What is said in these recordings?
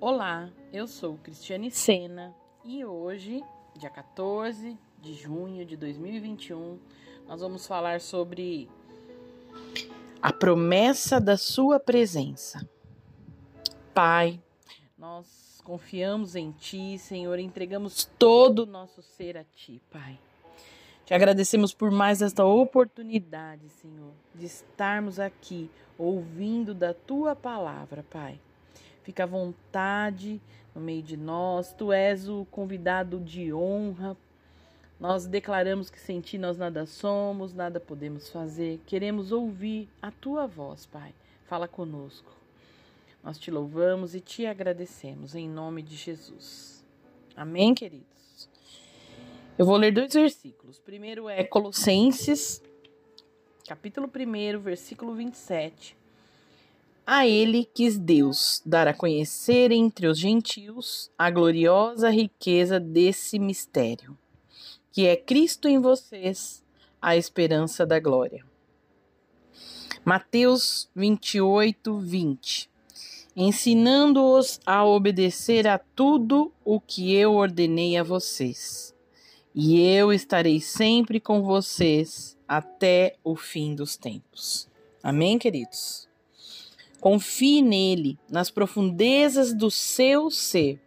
Olá, eu sou Cristiane Sena e hoje, dia 14 de junho de 2021, nós vamos falar sobre a promessa da Sua presença. Pai, nós confiamos em Ti, Senhor, entregamos todo o nosso ser a Ti, Pai. Te agradecemos por mais esta oportunidade, Senhor, de estarmos aqui ouvindo da Tua palavra, Pai. Fica à vontade no meio de nós. Tu és o convidado de honra. Nós declaramos que sem ti nós nada somos, nada podemos fazer. Queremos ouvir a tua voz, Pai. Fala conosco. Nós te louvamos e te agradecemos em nome de Jesus. Amém, queridos? Eu vou ler dois versículos. Primeiro é Colossenses, capítulo 1, versículo 27 a ele quis Deus dar a conhecer entre os gentios a gloriosa riqueza desse mistério, que é Cristo em vocês, a esperança da glória. Mateus 28, 20 Ensinando-os a obedecer a tudo o que eu ordenei a vocês, e eu estarei sempre com vocês até o fim dos tempos. Amém, queridos? Confie nele, nas profundezas do seu ser.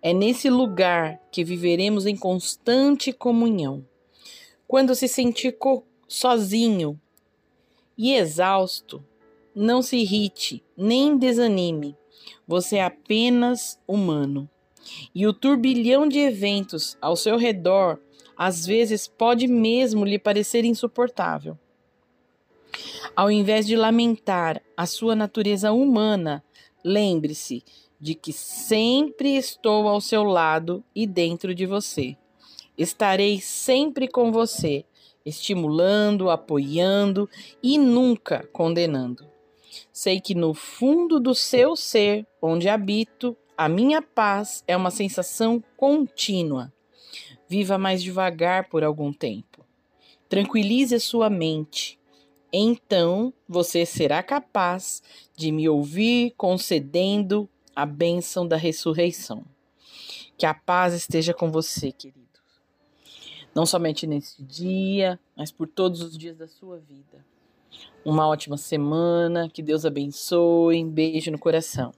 É nesse lugar que viveremos em constante comunhão. Quando se sentir sozinho e exausto, não se irrite, nem desanime. Você é apenas humano. E o turbilhão de eventos ao seu redor às vezes pode mesmo lhe parecer insuportável. Ao invés de lamentar a sua natureza humana, lembre-se de que sempre estou ao seu lado e dentro de você. Estarei sempre com você, estimulando, apoiando e nunca condenando. Sei que no fundo do seu ser, onde habito, a minha paz é uma sensação contínua. Viva mais devagar por algum tempo. Tranquilize a sua mente então você será capaz de me ouvir concedendo a bênção da ressurreição. Que a paz esteja com você, querido. Não somente nesse dia, mas por todos os dias da sua vida. Uma ótima semana, que Deus abençoe. Um beijo no coração.